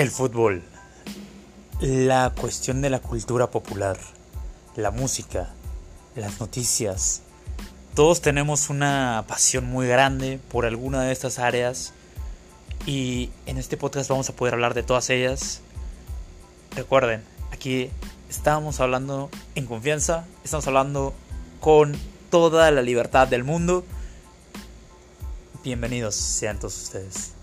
El fútbol, la cuestión de la cultura popular, la música, las noticias. Todos tenemos una pasión muy grande por alguna de estas áreas y en este podcast vamos a poder hablar de todas ellas. Recuerden, aquí estamos hablando en confianza, estamos hablando con toda la libertad del mundo. Bienvenidos sean todos ustedes.